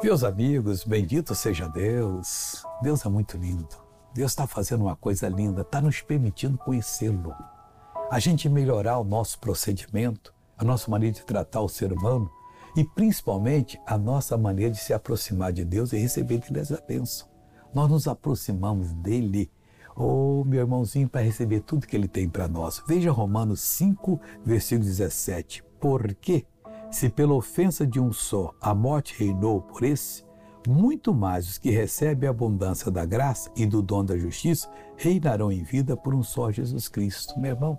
Meus amigos, bendito seja Deus. Deus é muito lindo. Deus está fazendo uma coisa linda, está nos permitindo conhecê-lo. A gente melhorar o nosso procedimento, a nossa maneira de tratar o ser humano e principalmente a nossa maneira de se aproximar de Deus e receber dele essa bênção. Nós nos aproximamos dele, oh meu irmãozinho, para receber tudo que ele tem para nós. Veja Romanos 5, versículo 17. Por quê? Se pela ofensa de um só a morte reinou por esse, muito mais os que recebem a abundância da graça e do dom da justiça reinarão em vida por um só Jesus Cristo. Meu irmão,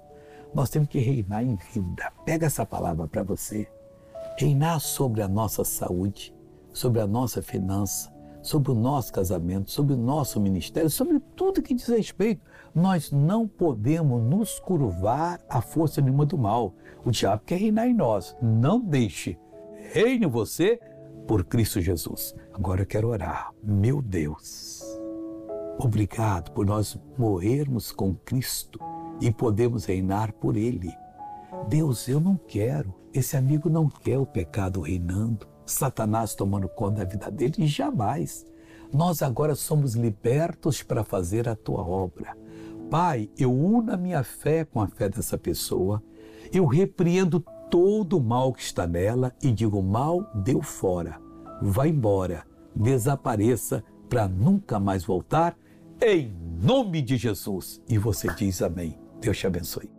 nós temos que reinar em vida. Pega essa palavra para você. Reinar sobre a nossa saúde, sobre a nossa finança, sobre o nosso casamento, sobre o nosso ministério, sobre tudo que diz respeito. Nós não podemos nos curvar à força nenhuma do mal. O diabo quer reinar em nós. Não deixe. Reine você por Cristo Jesus. Agora eu quero orar. Meu Deus, obrigado por nós morrermos com Cristo e podemos reinar por Ele. Deus, eu não quero. Esse amigo não quer o pecado reinando. Satanás tomando conta da vida dele, jamais. Nós agora somos libertos para fazer a tua obra. Pai, eu uno a minha fé com a fé dessa pessoa, eu repreendo todo o mal que está nela e digo: mal, deu fora, vá embora, desapareça para nunca mais voltar, em nome de Jesus. E você diz amém. Deus te abençoe.